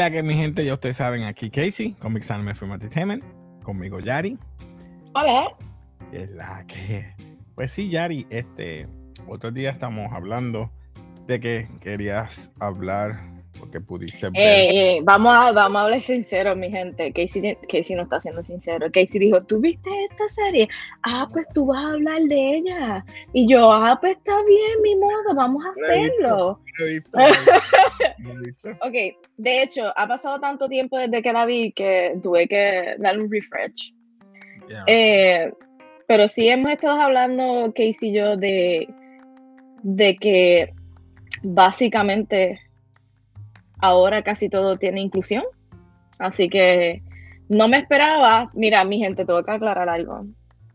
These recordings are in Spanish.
¿Qué es la que mi gente? Ya ustedes saben, aquí Casey, Comics Anime Film Entertainment, conmigo Yari. Hola. ¿Qué es la que? Pues sí, Yari, este, otro día estamos hablando de que querías hablar porque pudiste ver. Eh, eh, vamos, a, vamos a hablar sincero, mi gente. Casey, Casey no está siendo sincero. Casey dijo, ¿tú viste esta serie? Ah, pues tú vas a hablar de ella. Y yo, ah, pues está bien, mi modo, vamos a hacerlo. ok, de hecho, ha pasado tanto tiempo desde que la vi que tuve que darle un refresh. Eh, pero sí hemos estado hablando, Casey y yo, de, de que básicamente ahora casi todo tiene inclusión. Así que no me esperaba. Mira, mi gente, tengo que aclarar algo.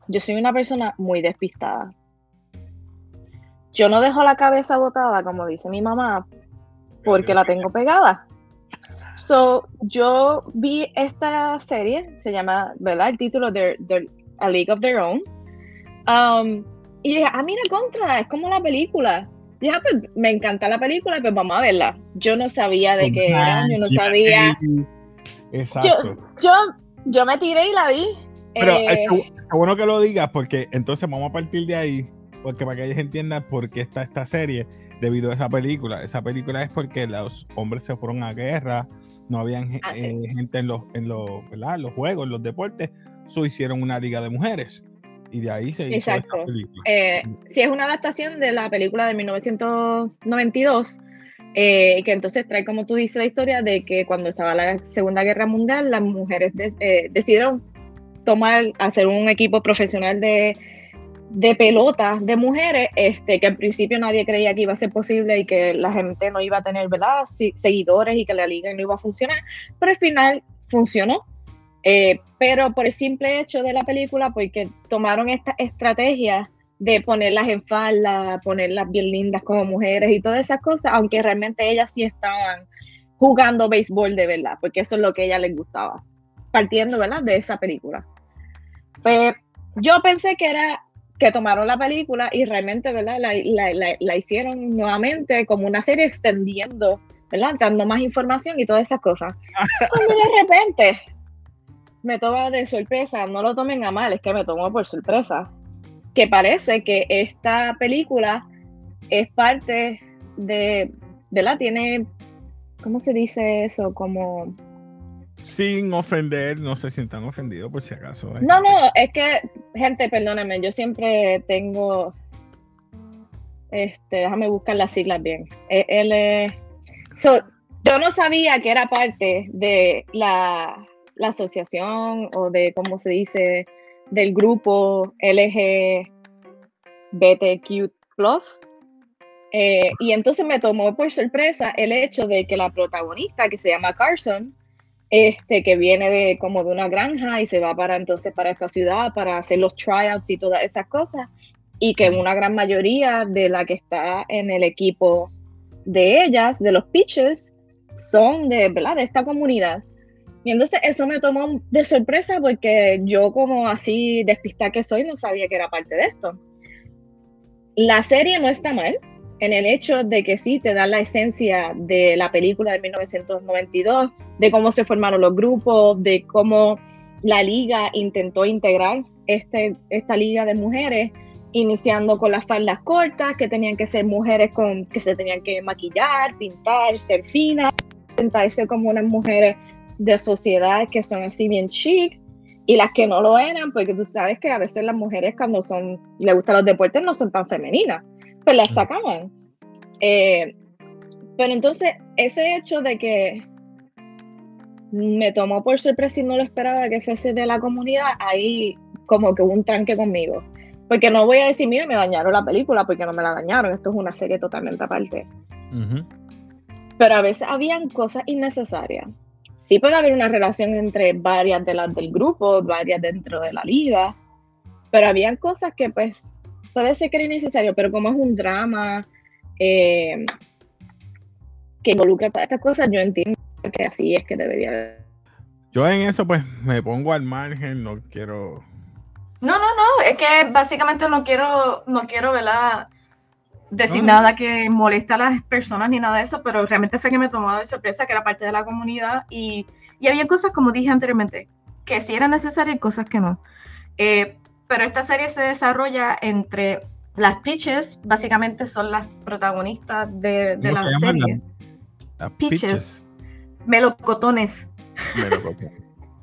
Yo soy una persona muy despistada. Yo no dejo la cabeza botada, como dice mi mamá, porque la tengo pegada. So, yo vi esta serie, se llama, ¿verdad? El título de, A League of Their Own. Um, y dije, ah, mira, contra, es como la película. Ya, pues me encanta la película, pues vamos a verla. Yo no sabía de qué era, yo no sabía. Exacto. Yo, yo, me tiré y la vi. Pero eh, está, bueno que lo digas, porque entonces vamos a partir de ahí, porque para que ellos entiendan por qué está esta serie debido a esa película. Esa película es porque los hombres se fueron a guerra, no habían ah, eh, gente en los, en los, los juegos, en los deportes, so hicieron una liga de mujeres. Y de ahí se hizo Exacto. película. Eh, sí, es una adaptación de la película de 1992, eh, que entonces trae, como tú dices, la historia de que cuando estaba la Segunda Guerra Mundial, las mujeres eh, decidieron tomar, hacer un equipo profesional de, de pelotas de mujeres, este, que al principio nadie creía que iba a ser posible y que la gente no iba a tener ¿verdad? seguidores y que la liga no iba a funcionar, pero al final funcionó. Eh, pero por el simple hecho de la película, porque tomaron esta estrategia de ponerlas en falda, ponerlas bien lindas como mujeres y todas esas cosas, aunque realmente ellas sí estaban jugando béisbol de verdad, porque eso es lo que a ellas les gustaba, partiendo, ¿verdad?, de esa película. Pues yo pensé que era que tomaron la película y realmente, ¿verdad?, la, la, la hicieron nuevamente como una serie extendiendo, ¿verdad?, dando más información y todas esas cosas. Cuando de repente me toma de sorpresa, no lo tomen a mal, es que me tomó por sorpresa, que parece que esta película es parte de, ¿verdad? Tiene, ¿cómo se dice eso? Como... Sin ofender, no se sientan ofendidos por si acaso. ¿eh? No, no, es que, gente, perdónenme, yo siempre tengo, este, déjame buscar las siglas bien. E, Él, yo no sabía que era parte de la la asociación o de, cómo se dice, del grupo LGBTQ. Eh, y entonces me tomó por sorpresa el hecho de que la protagonista, que se llama Carson, este, que viene de como de una granja y se va para entonces para esta ciudad para hacer los tryouts y todas esas cosas, y que una gran mayoría de la que está en el equipo de ellas, de los pitches, son de, ¿verdad? de esta comunidad. Y entonces eso me tomó de sorpresa porque yo como así despistada que soy no sabía que era parte de esto. La serie no está mal en el hecho de que sí te da la esencia de la película de 1992, de cómo se formaron los grupos, de cómo la liga intentó integrar este, esta liga de mujeres, iniciando con las faldas cortas, que tenían que ser mujeres con, que se tenían que maquillar, pintar, ser finas, intentarse como unas mujeres de sociedades que son así bien chic y las que no lo eran, porque tú sabes que a veces las mujeres cuando son, le gustan los deportes no son tan femeninas, pues las sacaban. Eh, pero entonces ese hecho de que me tomó por sorpresa y no lo esperaba que fuese de la comunidad, ahí como que hubo un tranque conmigo. Porque no voy a decir, mira, me dañaron la película, porque no me la dañaron, esto es una serie totalmente aparte. Pero a veces habían cosas innecesarias sí puede haber una relación entre varias de las del grupo, varias dentro de la liga, pero habían cosas que pues puede ser que era innecesario, pero como es un drama eh, que involucra todas estas cosas, yo entiendo que así es que debería Yo en eso pues me pongo al margen, no quiero... No, no, no, es que básicamente no quiero, no quiero, ¿verdad? Decir nada que moleste a las personas ni nada de eso, pero realmente fue que me tomó de sorpresa que era parte de la comunidad y, y había cosas, como dije anteriormente, que sí eran necesarias y cosas que no. Eh, pero esta serie se desarrolla entre las Peaches, básicamente son las protagonistas de, de la serie. Las Peaches. Melocotones. Melocotones.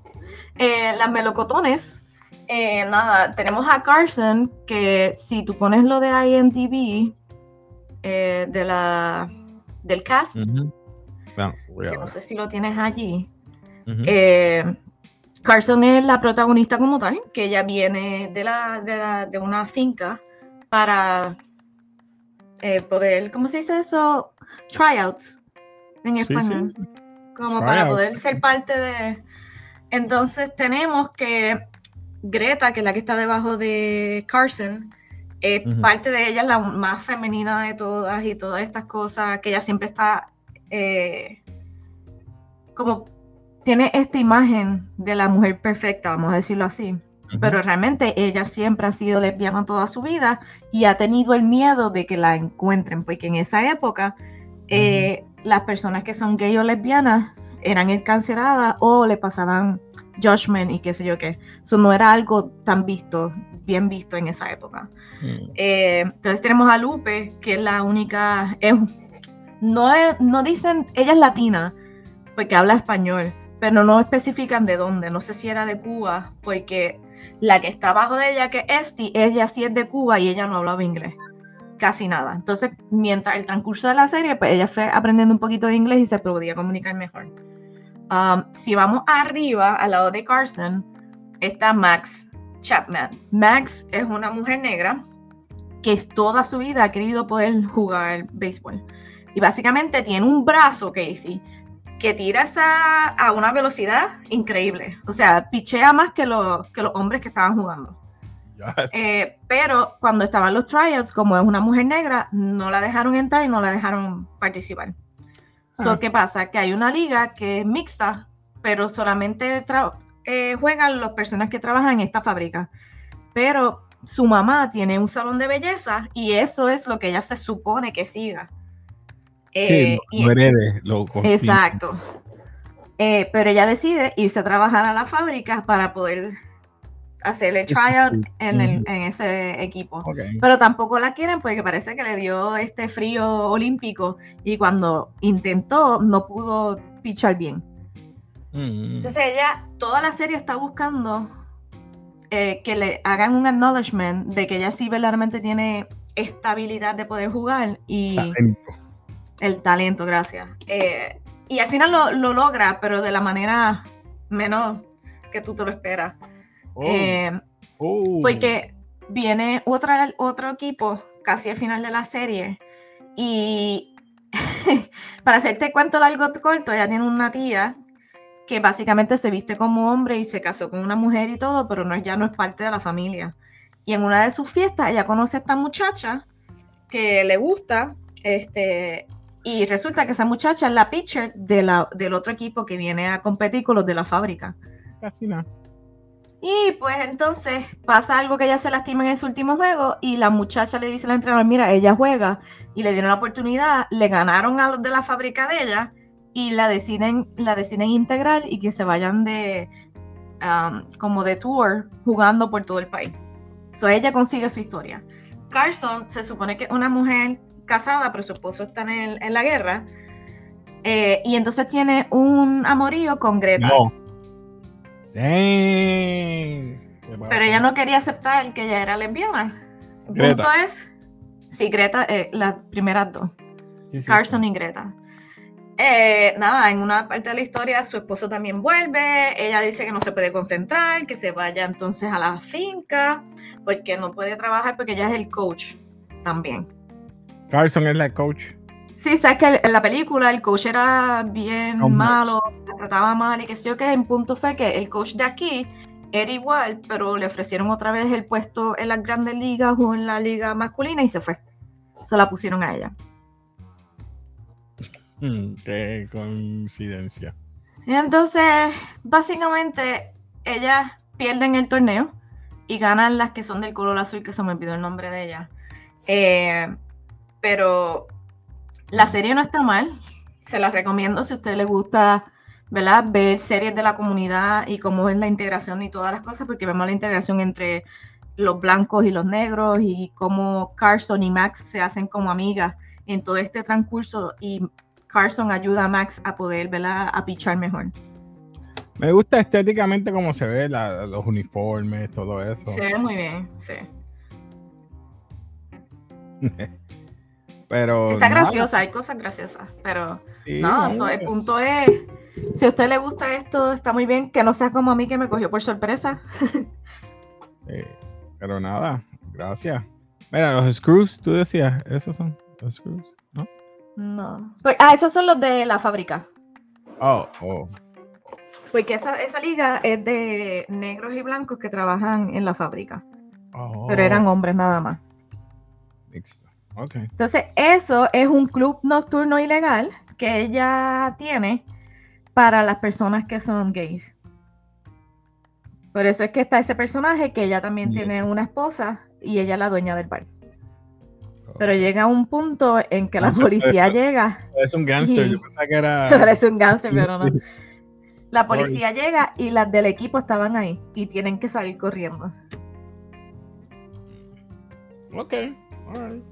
eh, las melocotones, eh, nada, tenemos a Carson, que si tú pones lo de IMDb, eh, de la, del cast, Uh -huh. no, que no sé si lo tienes allí, uh -huh. eh, Carson es la protagonista como tal, que ella viene de, la, de, la, de una finca para eh, poder, ¿cómo se dice eso? Tryouts en español. Sí, sí. Como Try para out. poder ser parte de... Entonces tenemos que Greta, que es la que está debajo de Carson, eh, uh -huh. parte de ella es la más femenina de todas y todas estas cosas, que ella siempre está eh, como tiene esta imagen de la mujer perfecta, vamos a decirlo así. Uh -huh. Pero realmente ella siempre ha sido lesbiana toda su vida y ha tenido el miedo de que la encuentren, porque en esa época uh -huh. eh, las personas que son gay o lesbianas eran encarceradas o le pasaban judgment y qué sé yo qué. Eso no era algo tan visto, bien visto en esa época. Mm. Eh, entonces tenemos a Lupe, que es la única, es, no, es, no dicen, ella es latina, porque habla español, pero no especifican de dónde, no sé si era de Cuba, porque la que está abajo de ella, que es Esti, ella sí es de Cuba y ella no hablaba inglés, casi nada. Entonces, mientras el transcurso de la serie, pues ella fue aprendiendo un poquito de inglés y se podía comunicar mejor. Um, si vamos arriba, al lado de Carson, está Max Chapman. Max es una mujer negra que toda su vida ha querido poder jugar béisbol. Y básicamente tiene un brazo, Casey, que tira esa, a una velocidad increíble. O sea, pichea más que, lo, que los hombres que estaban jugando. Eh, pero cuando estaban los tryouts, como es una mujer negra, no la dejaron entrar y no la dejaron participar. So, ¿Qué pasa? Que hay una liga que es mixta, pero solamente eh, juegan las personas que trabajan en esta fábrica. Pero su mamá tiene un salón de belleza y eso es lo que ella se supone que siga. Eh, sí, lo herede. Lo exacto. Eh, pero ella decide irse a trabajar a la fábrica para poder hacerle tryout en, el, en ese equipo. Okay. Pero tampoco la quieren porque parece que le dio este frío olímpico y cuando intentó no pudo pichar bien. Mm. Entonces ella, toda la serie está buscando eh, que le hagan un acknowledgement de que ella sí verdaderamente tiene estabilidad de poder jugar y talento. el talento, gracias. Eh, y al final lo, lo logra, pero de la manera menos que tú te lo esperas. Oh. Eh, oh. Porque viene otra, otro equipo casi al final de la serie y para hacerte cuento largo corto, ella tiene una tía que básicamente se viste como hombre y se casó con una mujer y todo, pero no, ya no es parte de la familia. Y en una de sus fiestas ella conoce a esta muchacha que le gusta, este, y resulta que esa muchacha es la pitcher de la, del otro equipo que viene a competir con los de la fábrica. Casi nada. Y pues entonces pasa algo que ella se lastima en ese último juego y la muchacha le dice al entrenador, mira, ella juega y le dieron la oportunidad, le ganaron a los de la fábrica de ella y la deciden, la deciden integrar y que se vayan de um, como de tour jugando por todo el país. So ella consigue su historia. Carson se supone que es una mujer casada, pero su esposo está en, el, en la guerra. Eh, y entonces tiene un amorío con Greta. No. Pero ella no quería aceptar que ella era lesbiana. El Greta. punto es, sí, Greta, eh, las primeras dos, Sí, sí. Carson y Greta. Eh, nada, en una parte de la historia su esposo también vuelve, ella dice que no se puede concentrar, que se vaya entonces a la finca, porque no puede trabajar porque ella es el coach también. Carson es la coach. Sí, sabes que en la película el coach era bien malo, la trataba mal y que sé yo que en punto fue que el coach de aquí era igual, pero le ofrecieron otra vez el puesto en las grandes ligas o en la liga masculina y se fue. Se la pusieron a ella. Hmm, qué coincidencia. Entonces, básicamente, ellas pierden el torneo y ganan las que son del color azul, que se me olvidó el nombre de ella. Eh, pero la serie no está mal. Se la recomiendo si a usted le gusta, ¿verdad? Ver series de la comunidad y cómo es la integración y todas las cosas, porque vemos la integración entre los blancos y los negros y cómo Carson y Max se hacen como amigas en todo este transcurso y Carson ayuda a Max a poder, ¿verdad? A pichar mejor. Me gusta estéticamente cómo se ve los uniformes, todo eso. Se ve muy bien, sí. pero. Está graciosa, hay cosas graciosas, pero. no, el punto es. Si a usted le gusta esto, está muy bien. Que no sea como a mí que me cogió por sorpresa. pero nada, gracias. Mira, los screws, tú decías, esos son los screws, ¿no? Pues, ah, esos son los de la fábrica. Oh, oh. Porque esa, esa liga es de negros y blancos que trabajan en la fábrica. Pero eran oh. hombres nada más. Okay. Entonces, eso es un club nocturno ilegal que ella tiene para las personas que son gays. Por eso es que está ese personaje que ella también tiene una esposa y ella es la dueña del bar. Pero llega un punto en que la policía llega. Es un gángster, yo pensaba que era. Parece un gángster, pero no. La policía llega y las del equipo estaban ahí y tienen que salir corriendo. Ok, alright.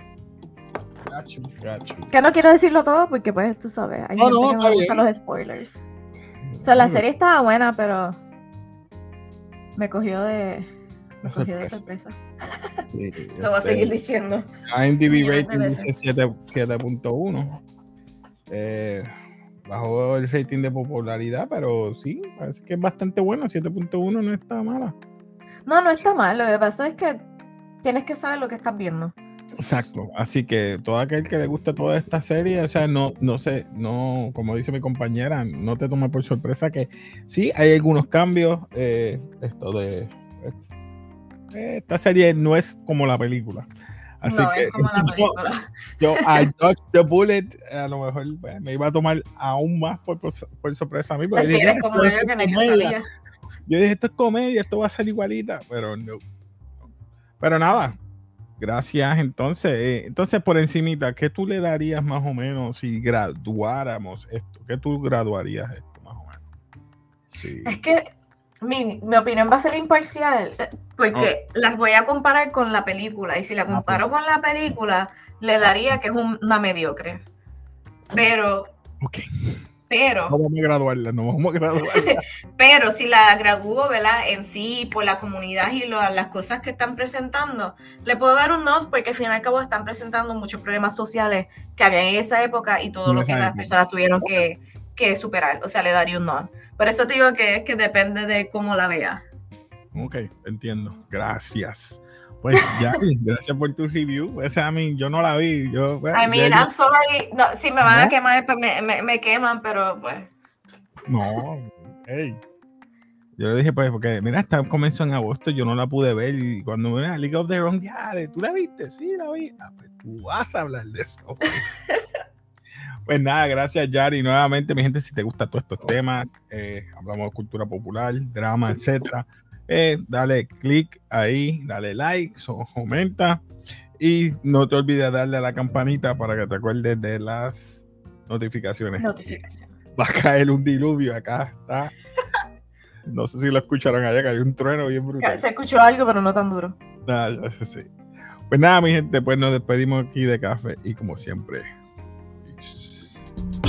Que no quiero decirlo todo porque pues tú sabes, hay gente que no gusta los spoilers. O sea, la serie estaba buena, pero me cogió de me cogió de sorpresa. Lo voy a seguir diciendo. IMDb rating dice 7.1. Eh, bajó el rating de popularidad, pero sí, parece que es bastante bueno. 7.1 no está mala. No, no está mal. Lo que pasa es que tienes que saber lo que estás viendo. Exacto. Así que todo aquel que le guste toda esta serie, o sea, no, no sé, no, como dice mi compañera, no te tome por sorpresa que sí hay algunos cambios. Eh, esto de esta serie no es como la película. Así que yo, al Dodge the Bullet, a lo mejor pues, me iba a tomar aún más por, por, sorpresa a mí. Porque dije, como yo, que yo dije, esto es comedia, esto va a ser igualita, pero no. Pero nada, gracias. Entonces, eh, entonces por encimita, ¿qué tú le darías más o menos si graduáramos esto? ¿Qué tú graduarías esto más o menos? Sí. Es que mi, opinión va a ser imparcial eh, porque las voy a comparar con la película y si la ah, comparo con la película le daría que es una mediocre. Pero, okay. pero no vamos a graduarla, no vamos a graduarla. pero si la gradúo, ¿verdad? En sí por la comunidad y las cosas que están presentando, le puedo dar un not porque al fin y al cabo están presentando muchos problemas sociales que había en esa época y todo lo que las personas tuvieron que, que superar. O sea, le daría un not. Por eso te digo que es que depende de cómo la veas. Ok, entiendo. Gracias. Pues ya, gracias por tu review. O sea, a mí, yo no la vi. Yo, I mean, I'm sorry. No, si me van a quemar, pues me, me, me, queman, pero pues. No, hey. Yo le dije, pues, porque mira, esta comenzó en agosto, yo no la pude ver. Y cuando me League of the Wrong, ya, ¿tú la viste? Sí, la vi. Ah, pues tú vas a hablar de eso. Pues nada, gracias Yari. Nuevamente, mi gente, si te gustan todos estos temas, eh, hablamos de cultura popular, drama, etcétera, eh, dale click ahí, dale like, comenta y no te olvides darle a la campanita para que te acuerdes de las notificaciones. Notificaciones. Va a caer un diluvio acá, está. No sé si lo escucharon allá, que hay un trueno bien brutal. Se escuchó algo, pero no tan duro. Nada, sí. Pues nada, mi gente, pues nos despedimos aquí de café y como siempre.